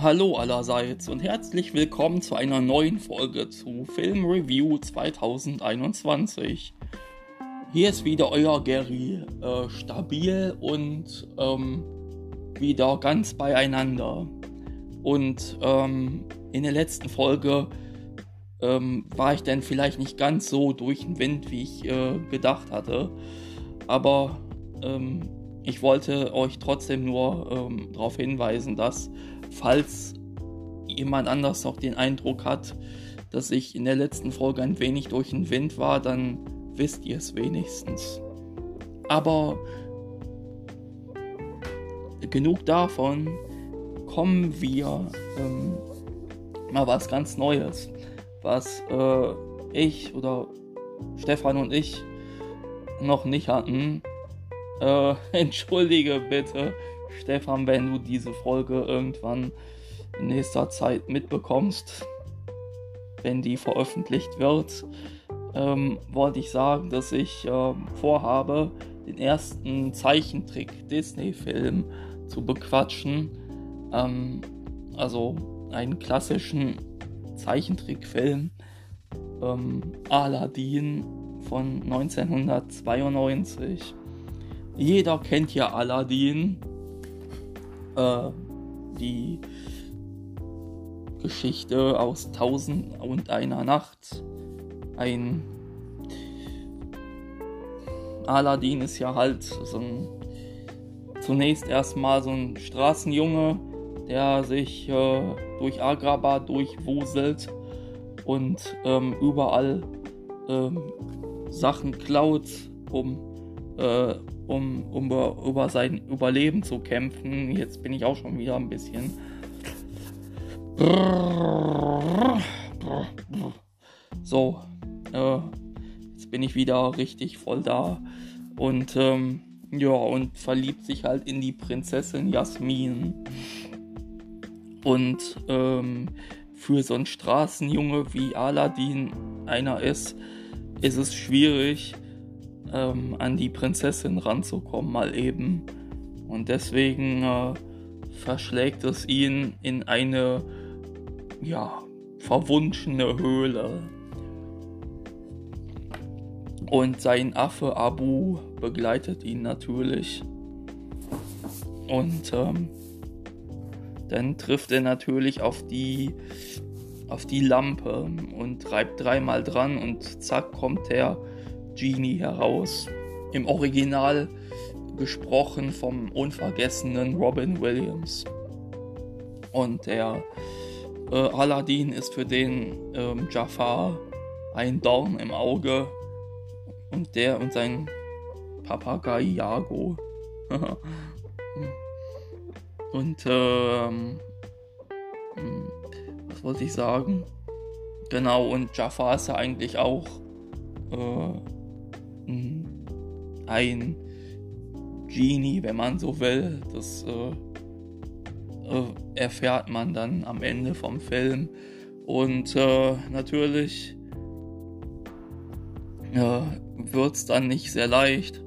Hallo allerseits und herzlich willkommen zu einer neuen Folge zu Film Review 2021. Hier ist wieder euer Gary, äh, stabil und ähm, wieder ganz beieinander. Und ähm, in der letzten Folge ähm, war ich dann vielleicht nicht ganz so durch den Wind, wie ich äh, gedacht hatte. Aber ähm, ich wollte euch trotzdem nur ähm, darauf hinweisen, dass falls jemand anders noch den Eindruck hat, dass ich in der letzten Folge ein wenig durch den Wind war, dann wisst ihr es wenigstens. Aber genug davon, kommen wir ähm, mal was ganz Neues, was äh, ich oder Stefan und ich noch nicht hatten. Äh, entschuldige bitte, Stefan, wenn du diese Folge irgendwann in nächster Zeit mitbekommst, wenn die veröffentlicht wird, ähm, wollte ich sagen, dass ich äh, vorhabe, den ersten Zeichentrick-Disney-Film zu bequatschen. Ähm, also einen klassischen Zeichentrickfilm. Ähm, Aladdin von 1992. Jeder kennt ja Aladdin äh, die Geschichte aus Tausend und einer Nacht. Ein Aladdin ist ja halt so ein zunächst erstmal so ein Straßenjunge, der sich äh, durch Agrabah durchwuselt und ähm, überall ähm, Sachen klaut, um äh, um, um über sein Überleben zu kämpfen. Jetzt bin ich auch schon wieder ein bisschen. So, äh, jetzt bin ich wieder richtig voll da. Und ähm, ja, und verliebt sich halt in die Prinzessin Jasmin. Und ähm, für so einen Straßenjunge wie Aladdin einer ist, ist es schwierig, ähm, an die Prinzessin ranzukommen, mal eben. Und deswegen äh, verschlägt es ihn in eine, ja, verwunschene Höhle. Und sein Affe Abu begleitet ihn natürlich. Und ähm, dann trifft er natürlich auf die auf die Lampe und reibt dreimal dran und zack kommt der Genie heraus. Im Original gesprochen vom unvergessenen Robin Williams. Und der äh, Aladdin ist für den ähm, Jafar ein Dorn im Auge. Und der und sein Papagei Iago. und ähm, hm, was wollte ich sagen? Genau, und Jafar ist ja eigentlich auch äh, ein Genie, wenn man so will. Das äh, äh, erfährt man dann am Ende vom Film. Und äh, natürlich äh, wird es dann nicht sehr leicht,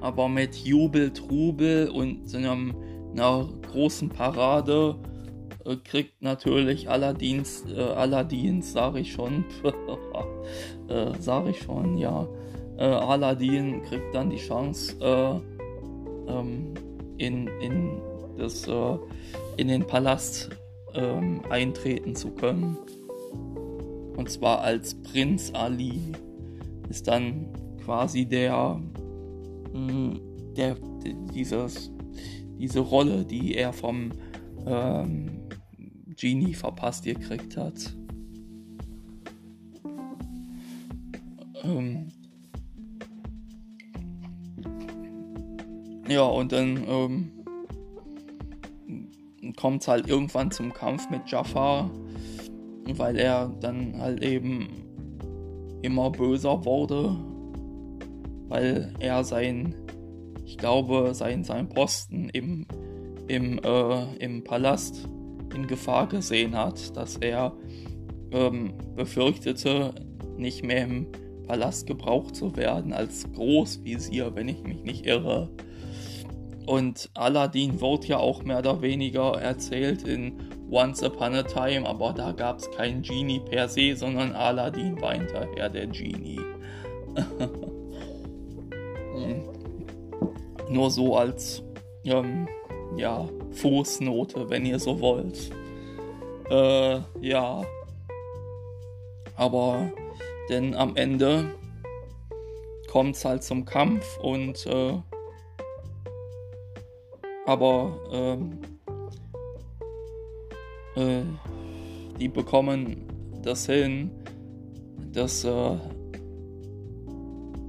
aber mit Jubel, Trubel und einem, einer großen Parade äh, kriegt natürlich Aladdins, äh, Aladdins, sage ich schon, äh, sage ich schon, ja, äh, Aladdin kriegt dann die Chance, äh, ähm, in, in, das, äh, in den Palast ähm, eintreten zu können. Und zwar als Prinz Ali ist dann quasi der, mh, mm, der, dieses, diese Rolle, die er vom ähm, Genie verpasst gekriegt hat. Ähm, Ja, und dann ähm, kommt es halt irgendwann zum Kampf mit Jafar, weil er dann halt eben immer böser wurde, weil er sein, ich glaube, sein, sein Posten im, im, äh, im Palast in Gefahr gesehen hat, dass er ähm, befürchtete, nicht mehr im Palast gebraucht zu werden als Großvisier, wenn ich mich nicht irre. Und Aladdin wird ja auch mehr oder weniger erzählt in Once Upon a Time, aber da gab es keinen Genie per se, sondern Aladdin war hinterher der Genie. Nur so als ähm, ja, Fußnote, wenn ihr so wollt. Äh, ja. Aber denn am Ende kommt es halt zum Kampf und äh, aber ähm, äh, die bekommen das hin, dass äh,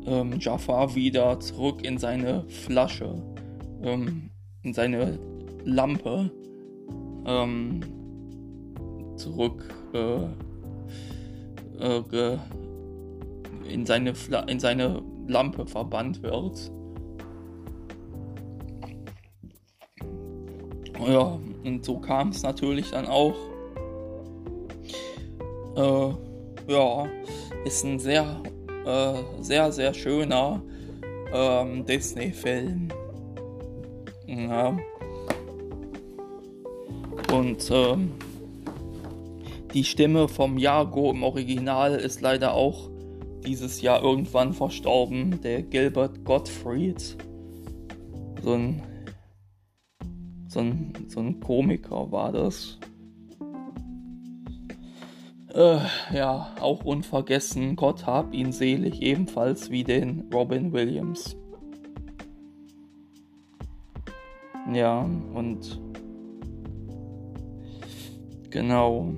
ähm, Jafar wieder zurück in seine Flasche, ähm, in seine Lampe ähm, zurück äh, äh, in, seine in seine Lampe verbannt wird. Ja, und so kam es natürlich dann auch. Äh, ja, ist ein sehr, äh, sehr, sehr schöner ähm, Disney-Film. Ja. Und ähm, die Stimme vom Jago im Original ist leider auch dieses Jahr irgendwann verstorben. Der Gilbert Gottfried. So ein so ein, so ein Komiker war das. Äh, ja, auch unvergessen, Gott hab ihn selig, ebenfalls wie den Robin Williams. Ja, und genau.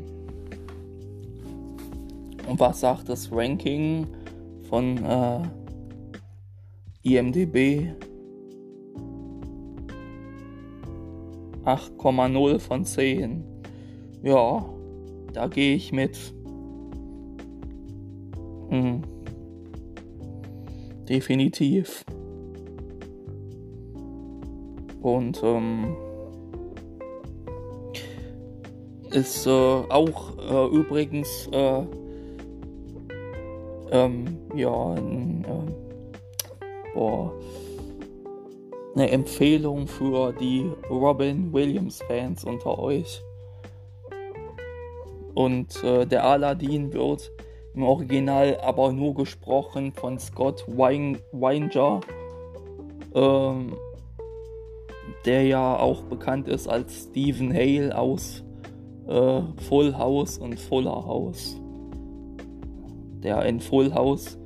Und was sagt das Ranking von äh, IMDB? 8,0 von 10. Ja, da gehe ich mit. Hm. Definitiv. Und ähm, ist äh, auch äh, übrigens äh, ähm, ja äh, boah, eine Empfehlung für die Robin Williams Fans unter euch. Und äh, der Aladdin wird im Original aber nur gesprochen von Scott Weinger, ähm, der ja auch bekannt ist als Stephen Hale aus äh, Full House und Fuller House. Der in Full House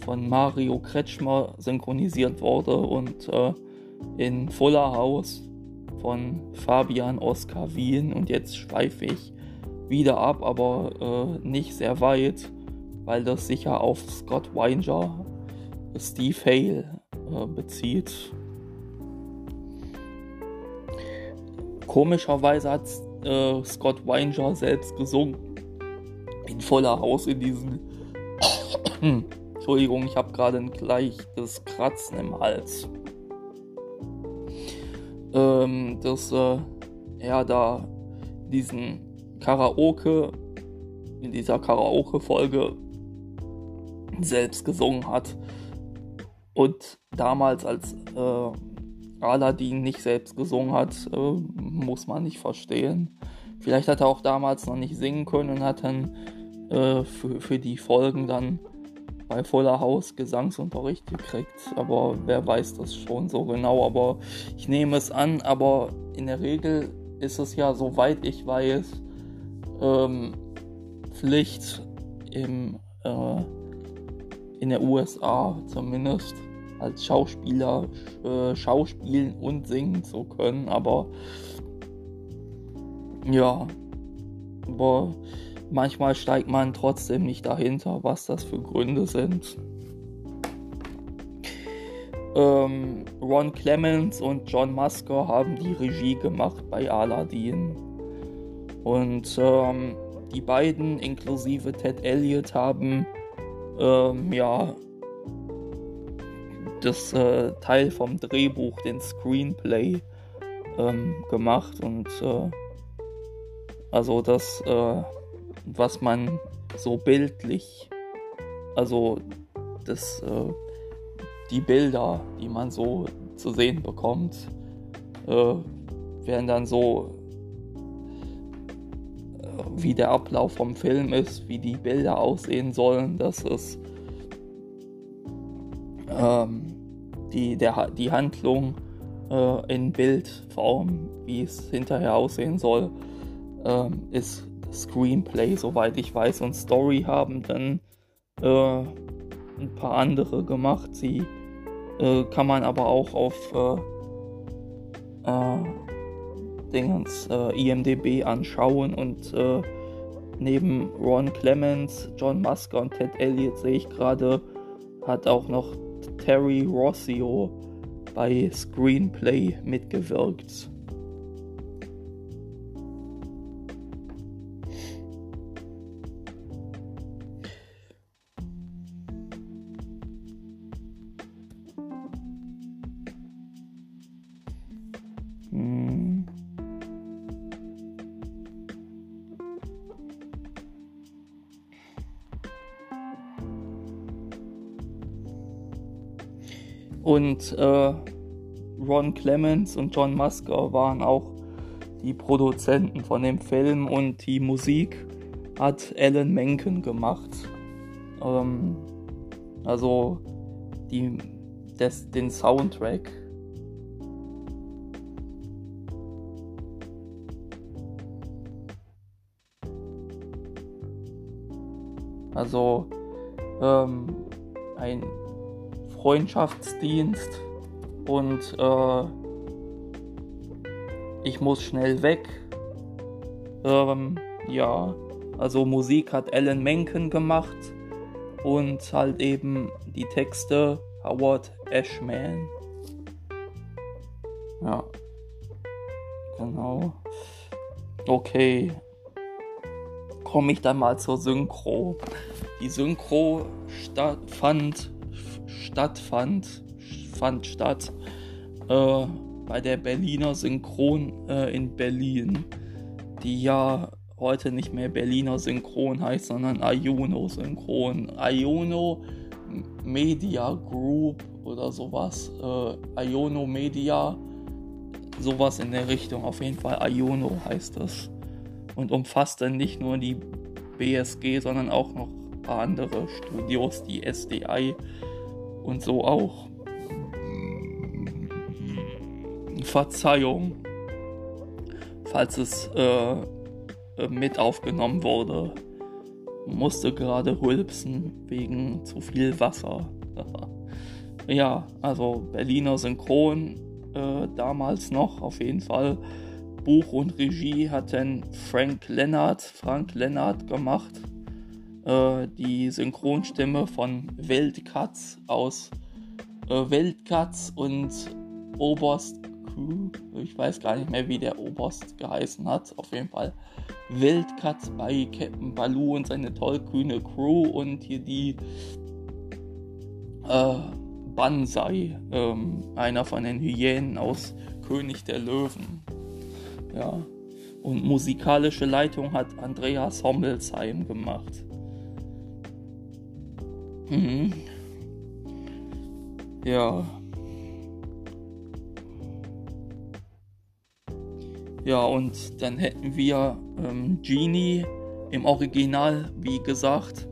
von Mario Kretschmer synchronisiert wurde und äh, in Fuller House von Fabian Oskar Wien und jetzt schweife ich wieder ab, aber äh, nicht sehr weit, weil das sicher auf Scott Weinger, Steve Hale äh, bezieht. Komischerweise hat äh, Scott Weinger selbst gesungen in voller Haus in diesen. Entschuldigung, ich habe gerade ein leichtes Kratzen im Hals ähm, dass äh, er da diesen Karaoke, in dieser Karaoke-Folge selbst gesungen hat. Und damals, als äh, Aladdin nicht selbst gesungen hat, äh, muss man nicht verstehen. Vielleicht hat er auch damals noch nicht singen können und hat dann äh, für, für die Folgen dann bei Voller Haus Gesangsunterricht gekriegt, aber wer weiß das schon so genau, aber ich nehme es an, aber in der Regel ist es ja, soweit ich weiß, ähm, Pflicht im, äh, in der USA zumindest als Schauspieler äh, schauspielen und singen zu können, aber ja, aber manchmal steigt man trotzdem nicht dahinter, was das für Gründe sind. Ähm, Ron Clements und John Musker haben die Regie gemacht bei Aladdin. Und ähm, die beiden, inklusive Ted Elliott, haben ähm, ja das äh, Teil vom Drehbuch, den Screenplay, ähm, gemacht und äh, also das äh, was man so bildlich, also das, äh, die Bilder, die man so zu sehen bekommt, äh, werden dann so, äh, wie der Ablauf vom Film ist, wie die Bilder aussehen sollen. Das ist ähm, die, der, die Handlung äh, in Bildform, wie es hinterher aussehen soll, ähm, ist Screenplay, soweit ich weiß, und Story haben dann äh, ein paar andere gemacht. Sie äh, kann man aber auch auf äh, äh, Dingens, äh, IMDB anschauen und äh, neben Ron Clements, John Musker und Ted Elliott sehe ich gerade, hat auch noch Terry Rossio bei Screenplay mitgewirkt. Und äh, Ron Clements und John Musker waren auch die Produzenten von dem Film und die Musik hat Alan Menken gemacht. Ähm, also die, des, den Soundtrack. Also ähm, ein Freundschaftsdienst und äh, ich muss schnell weg. Ähm, ja, also Musik hat Alan Menken gemacht und halt eben die Texte Howard Ashman. Ja, genau. Okay, komme ich dann mal zur Synchro. Die Synchro fand stattfand, fand statt äh, bei der Berliner Synchron äh, in Berlin, die ja heute nicht mehr Berliner Synchron heißt, sondern Iono Synchron. Iono Media Group oder sowas. Äh, Iono Media, sowas in der Richtung. Auf jeden Fall Iono heißt das. Und umfasst dann nicht nur die BSG, sondern auch noch andere Studios, die SDI und so auch. Verzeihung, falls es äh, mit aufgenommen wurde. Musste gerade rülpsen wegen zu viel Wasser. ja, also Berliner Synchron äh, damals noch auf jeden Fall. Buch und Regie hat dann Frank Lennart, Frank Lennart gemacht äh, die Synchronstimme von Weltkatz aus äh, Weltkatz und Oberst Crew. Ich weiß gar nicht mehr, wie der Oberst geheißen hat. Auf jeden Fall Weltkatz bei Captain Baloo und seine tollkühne Crew und hier die äh, Banzai, ähm, einer von den Hyänen aus König der Löwen. Ja. Und musikalische Leitung hat Andreas Hommelsheim gemacht. Mhm. Ja. Ja, und dann hätten wir ähm, Genie im Original, wie gesagt,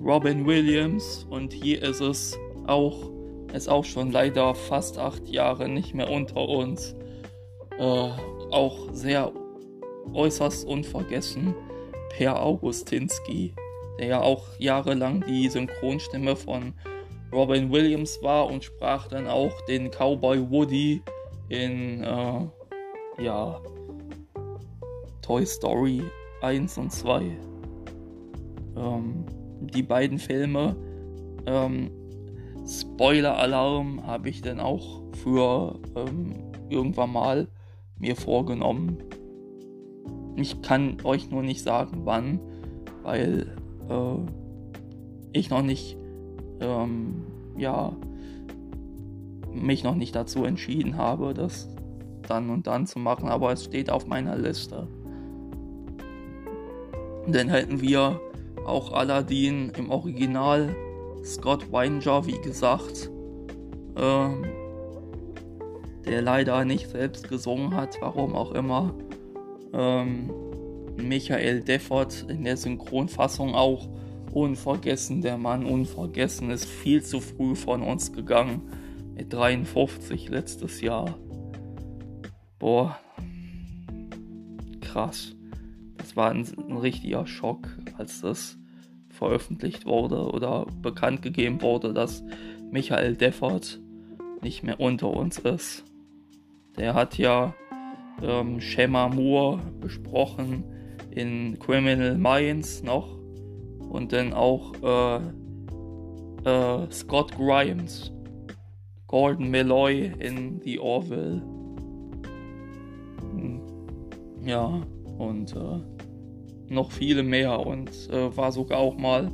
Robin Williams und hier ist es auch, ist auch schon leider fast acht Jahre nicht mehr unter uns. Äh, auch sehr äußerst unvergessen, Per Augustinski der ja auch jahrelang die Synchronstimme von Robin Williams war und sprach dann auch den Cowboy Woody in äh, ja, Toy Story 1 und 2. Ähm, die beiden Filme, ähm, Spoiler-Alarm, habe ich dann auch für ähm, irgendwann mal mir vorgenommen. Ich kann euch nur nicht sagen, wann, weil äh, ich noch nicht, ähm, ja, mich noch nicht dazu entschieden habe, das dann und dann zu machen, aber es steht auf meiner Liste. Dann hätten wir auch Aladdin im Original, Scott Weinger, wie gesagt. Ähm, der leider nicht selbst gesungen hat, warum auch immer. Ähm, Michael Deffert in der Synchronfassung auch unvergessen. Der Mann unvergessen ist viel zu früh von uns gegangen. Mit 53 letztes Jahr. Boah. Krass. Das war ein, ein richtiger Schock, als das veröffentlicht wurde oder bekannt gegeben wurde, dass Michael Deffert nicht mehr unter uns ist. Der hat ja ähm, Shema Moore besprochen in Criminal Minds noch und dann auch äh, äh, Scott Grimes, Gordon Malloy in The Orville. Hm. Ja, und äh, noch viele mehr und äh, war sogar auch mal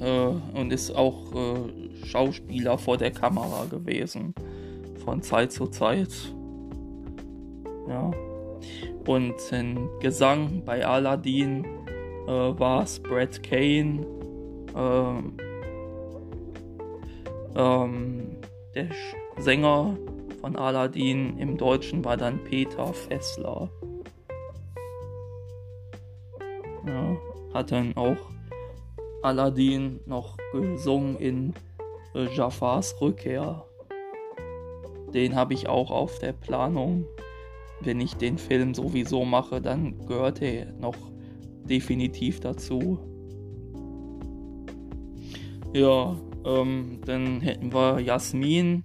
äh, und ist auch äh, Schauspieler vor der Kamera gewesen von Zeit zu Zeit. Ja. Und in Gesang bei Aladdin äh, war es Brad Kane. Ähm, ähm, der Sänger von Aladdin im Deutschen war dann Peter Fessler. Ja, hat dann auch Aladdin noch gesungen in äh, Jafars Rückkehr. Den habe ich auch auf der Planung wenn ich den Film sowieso mache, dann gehört er noch definitiv dazu. Ja, ähm, dann hätten wir Jasmin,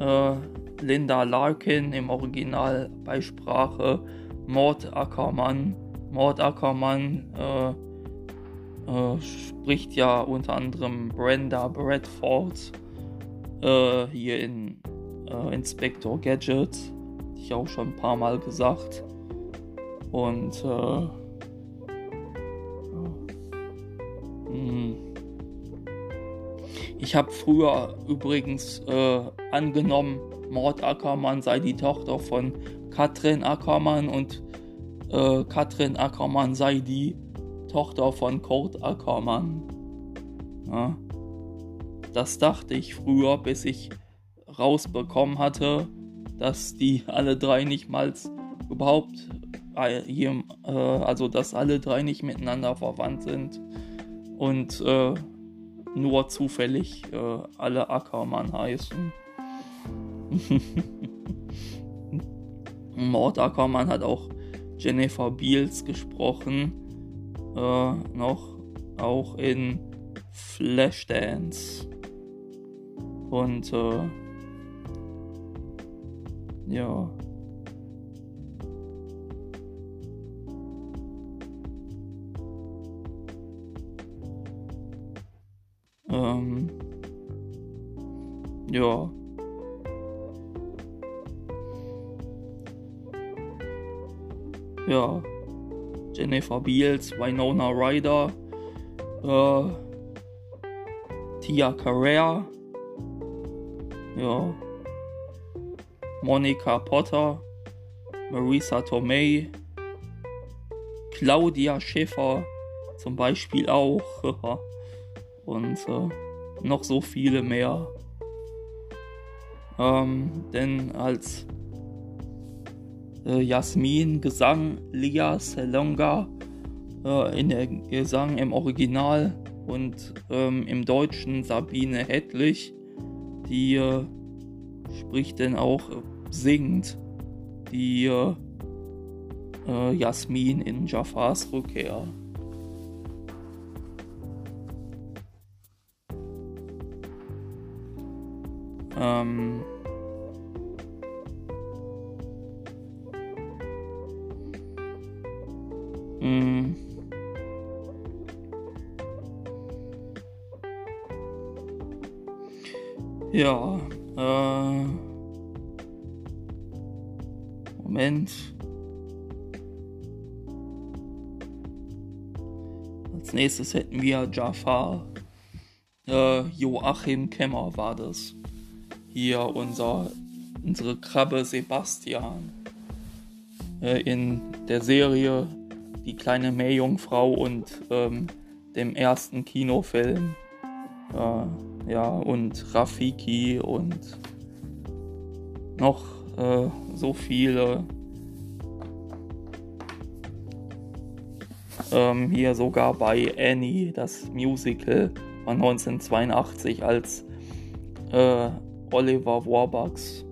äh, Linda Larkin im Original bei Sprache, Mord Ackermann. Mord Ackermann äh, äh, spricht ja unter anderem Brenda Bradford äh, hier in äh, Inspector Gadget ich auch schon ein paar Mal gesagt. Und äh, hm. ich habe früher übrigens äh, angenommen, Mord Ackermann sei die Tochter von Katrin Ackermann und äh, Katrin Ackermann sei die Tochter von Kurt Ackermann. Ja. Das dachte ich früher, bis ich rausbekommen hatte, dass die alle drei nicht mal überhaupt, äh, also dass alle drei nicht miteinander verwandt sind und äh, nur zufällig äh, alle Ackermann heißen. Mord Ackermann hat auch Jennifer Beals gesprochen, äh, noch auch in Flashdance. Und äh, ja. Ähm. Ja. Ja. Jennifer Beals, Winona Ryder, äh, Tia Carrere. Ja. Monica Potter, Marisa Tomei, Claudia Schäfer zum Beispiel auch und äh, noch so viele mehr. Ähm, denn als äh, Jasmin Gesang Lia Selonga äh, in der Gesang im Original und ähm, im Deutschen Sabine Hedlich, die äh, spricht denn auch singt die äh, Jasmin in Jafars Rückkehr. Ähm, mh, mm. ja, äh, Moment. Als nächstes hätten wir Jafar. Äh, Joachim Kemmer war das. Hier unser, unsere Krabbe Sebastian. Äh, in der Serie Die kleine Meerjungfrau und ähm, dem ersten Kinofilm. Äh, ja, und Rafiki und noch äh, so viele. Ähm, hier sogar bei Annie, das Musical von 1982, als äh, Oliver Warbucks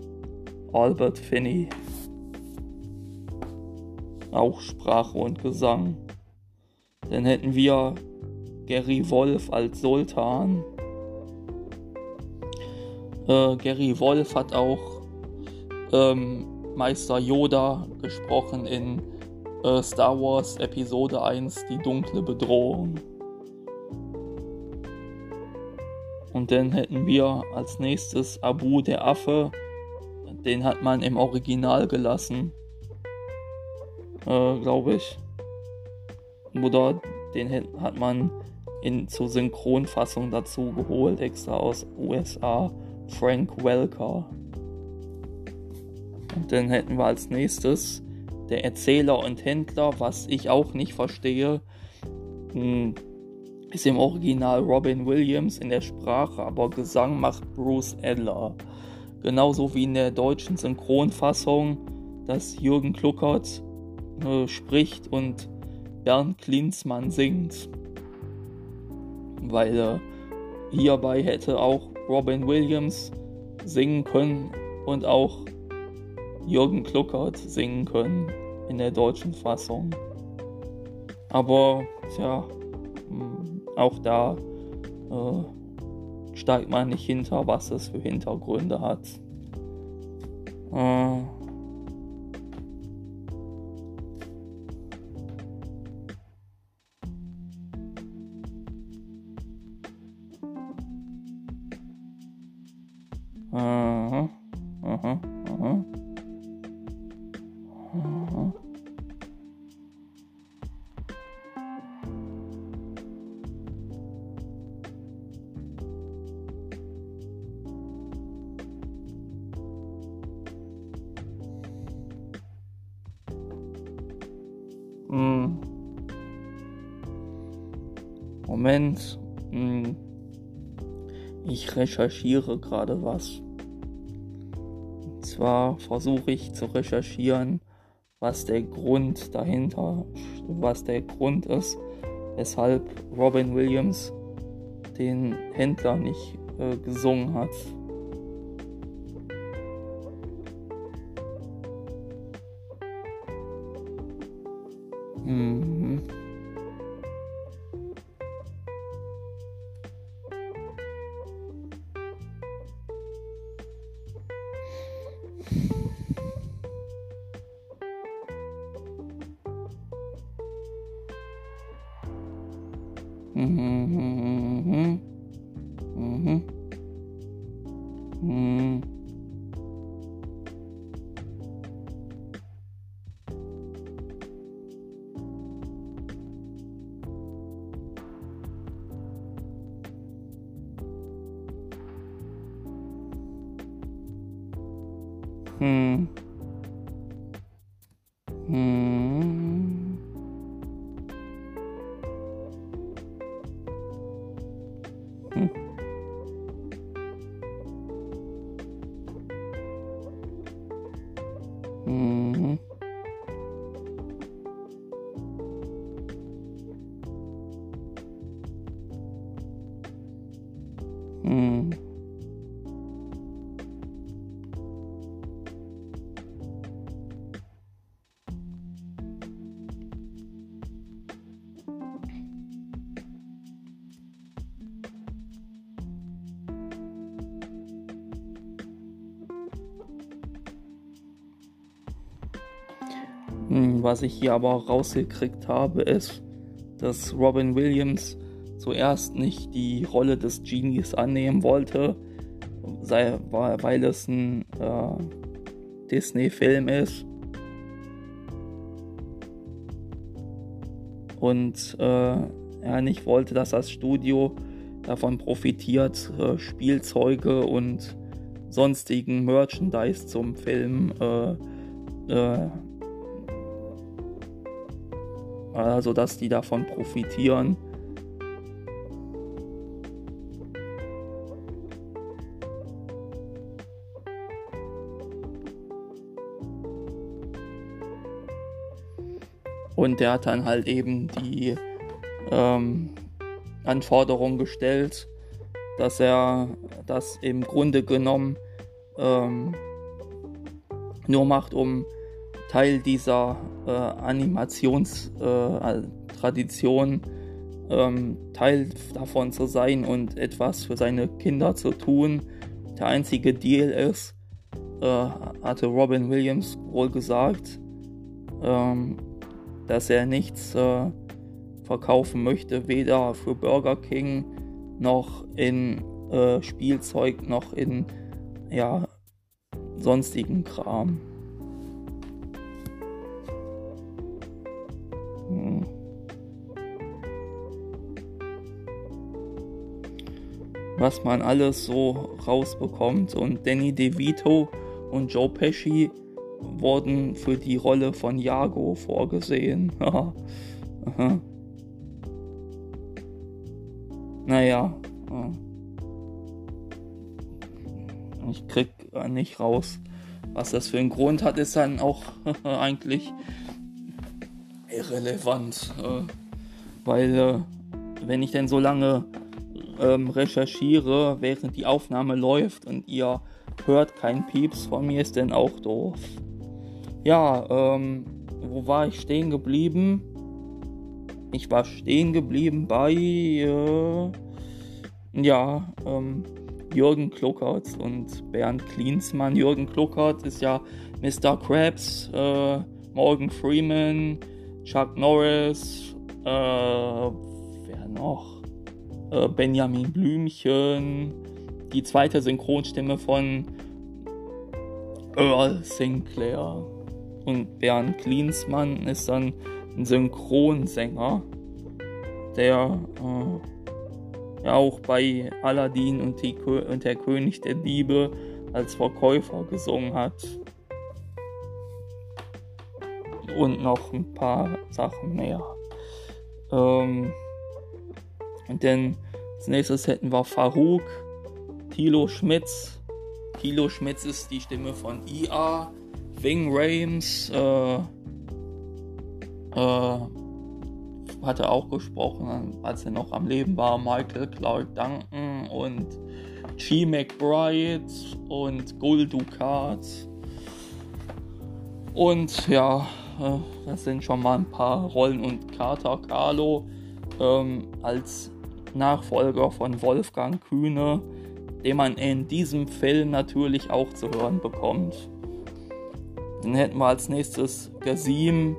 Albert Finney auch Sprache und Gesang. Dann hätten wir Gary Wolf als Sultan. Äh, Gary Wolf hat auch ähm, Meister Yoda gesprochen in äh, Star Wars Episode 1 Die dunkle Bedrohung. Und dann hätten wir als nächstes Abu der Affe. Den hat man im Original gelassen. Äh, Glaube ich. Oder den hat man in, zur Synchronfassung dazu geholt, extra aus USA. Frank Welker. Und dann hätten wir als nächstes der Erzähler und Händler, was ich auch nicht verstehe. Hm, ist im Original Robin Williams in der Sprache, aber Gesang macht Bruce Adler. Genauso wie in der deutschen Synchronfassung, dass Jürgen Kluckert äh, spricht und Bernd Klinsmann singt. Weil äh, hierbei hätte auch Robin Williams singen können und auch Jürgen Kluckert singen können in der deutschen Fassung. Aber tja, hm, auch da äh, steigt man nicht hinter, was es für Hintergründe hat. Äh, Moment. Hm. Ich recherchiere gerade was. Und zwar versuche ich zu recherchieren, was der Grund dahinter, was der Grund ist, weshalb Robin Williams den Händler nicht äh, gesungen hat. Hm. Was ich hier aber rausgekriegt habe, ist, dass Robin Williams zuerst nicht die Rolle des Genies annehmen wollte, sei, weil es ein äh, Disney-Film ist. Und äh, er nicht wollte, dass das Studio davon profitiert, äh, Spielzeuge und sonstigen Merchandise zum Film äh, also dass die davon profitieren. Und der hat dann halt eben die ähm, Anforderung gestellt, dass er das im Grunde genommen ähm, nur macht, um Teil dieser äh, Animationstradition äh, ähm, Teil davon zu sein und etwas für seine Kinder zu tun. Der einzige Deal ist, äh, hatte Robin Williams wohl gesagt, ähm, dass er nichts äh, verkaufen möchte, weder für Burger King noch in äh, Spielzeug noch in ja, sonstigen Kram. Was man alles so rausbekommt. Und Danny DeVito und Joe Pesci wurden für die Rolle von Jago vorgesehen. Naja. Ich krieg nicht raus, was das für einen Grund hat, ist dann auch eigentlich irrelevant. Äh, weil, äh, wenn ich denn so lange ähm, recherchiere, während die Aufnahme läuft und ihr hört kein Pieps von mir, ist denn auch doof. Ja, ähm, wo war ich stehen geblieben? Ich war stehen geblieben bei, äh, ja, ähm, Jürgen Kluckert und Bernd Klinsmann. Jürgen Kluckert ist ja Mr. Krabs, äh, Morgan Freeman, Chuck Norris, äh, wer noch? Äh, Benjamin Blümchen, die zweite Synchronstimme von Earl Sinclair. Und Bernd Klinsmann ist dann ein Synchronsänger, der äh, ja auch bei Aladdin und, und der König der Diebe als Verkäufer gesungen hat. Und noch ein paar Sachen mehr. Ähm, denn als nächstes hätten wir Farouk, Tilo Schmitz. Tilo Schmitz ist die Stimme von IA, Ving Rames, äh, äh, hat er auch gesprochen, als er noch am Leben war, Michael Clark Duncan und G. McBride und Gul Dukat. Und ja, äh, das sind schon mal ein paar Rollen und Carter Carlo ähm, als Nachfolger von Wolfgang Kühne, den man in diesem Film natürlich auch zu hören bekommt. Dann hätten wir als nächstes Gazim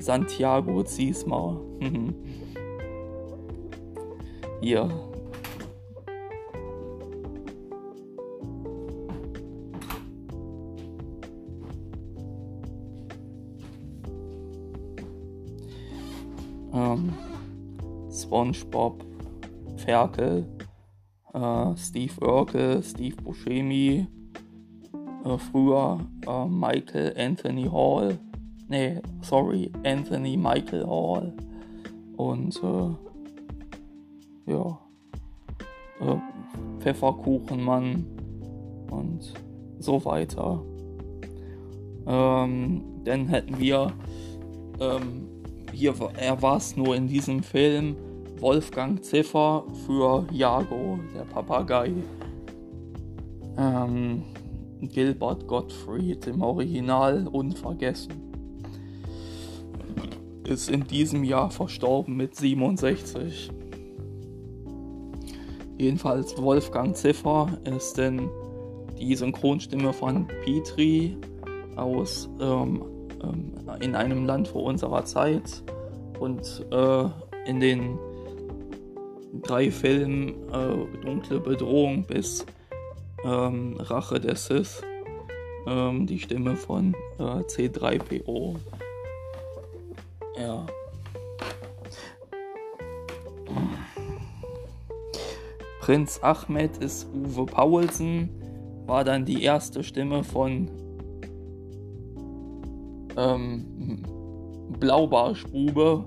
Santiago Ziesma. Hier. Ähm, SpongeBob, Ferkel, äh, Steve Urkel, Steve Buscemi, äh, früher äh, Michael Anthony Hall, nee, sorry, Anthony Michael Hall und äh, ja, äh, Pfefferkuchenmann und so weiter. Ähm, dann hätten wir, ähm, hier, er war es nur in diesem Film, Wolfgang Ziffer für Jago, der Papagei. Ähm, Gilbert Gottfried im Original unvergessen ist in diesem Jahr verstorben mit 67. Jedenfalls Wolfgang Ziffer ist denn die Synchronstimme von Petri aus ähm, ähm, in einem Land vor unserer Zeit und äh, in den drei Filmen äh, Dunkle Bedrohung bis ähm, Rache der Sith ähm, die Stimme von äh, C3PO. Ja. Prinz Ahmed ist Uwe Paulsen, war dann die erste Stimme von ähm, Blaubarschbube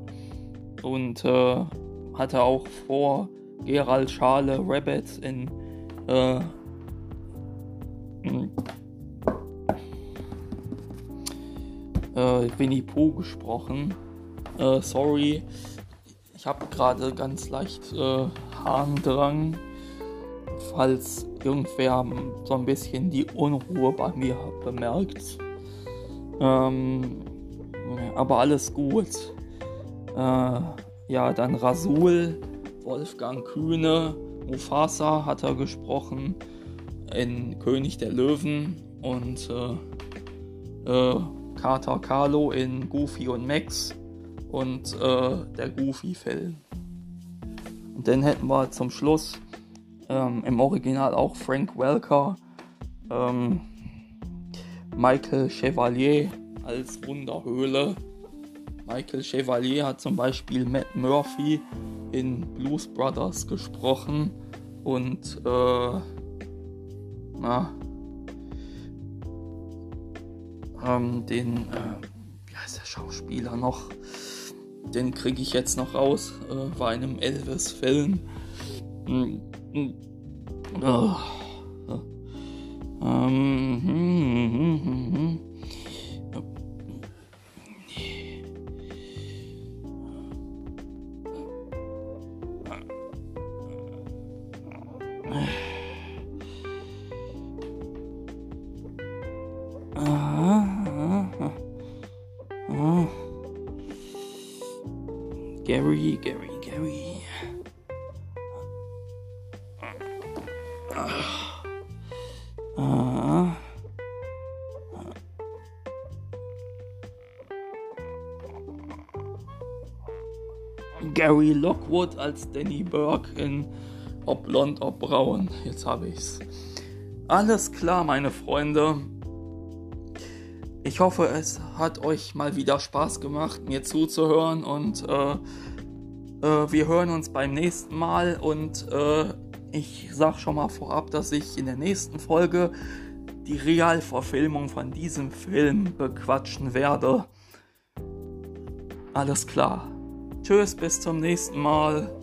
und äh, hatte auch vor Gerald Schale Rabbit in äh, äh, Winnie Pooh gesprochen. Äh, sorry, ich habe gerade ganz leicht äh, Harndrang, falls irgendwer so ein bisschen die Unruhe bei mir bemerkt. Ähm, aber alles gut. Äh, ja, dann Rasul, Wolfgang Kühne, Mufasa hat er gesprochen in König der Löwen und äh, äh, Carter Carlo in Goofy und Max und äh, der Goofy-Film. Und dann hätten wir zum Schluss ähm, im Original auch Frank Welker, ähm, Michael Chevalier als Wunderhöhle. Michael Chevalier hat zum Beispiel Matt Murphy in Blues Brothers gesprochen und äh, na, ähm, den, äh, wie heißt der Schauspieler noch? Den kriege ich jetzt noch raus, äh, war in einem Elvis-Film. Mm, mm, oh. ähm, hm, hm, hm, Gary, Gary, Gary. Uh, Gary Lockwood als Danny Burke in Ob blond, ob braun. Jetzt habe ich's. Alles klar, meine Freunde. Ich hoffe, es hat euch mal wieder Spaß gemacht, mir zuzuhören und äh, äh, wir hören uns beim nächsten Mal und äh, ich sag schon mal vorab, dass ich in der nächsten Folge die Realverfilmung von diesem Film bequatschen werde. Alles klar. Tschüss, bis zum nächsten Mal.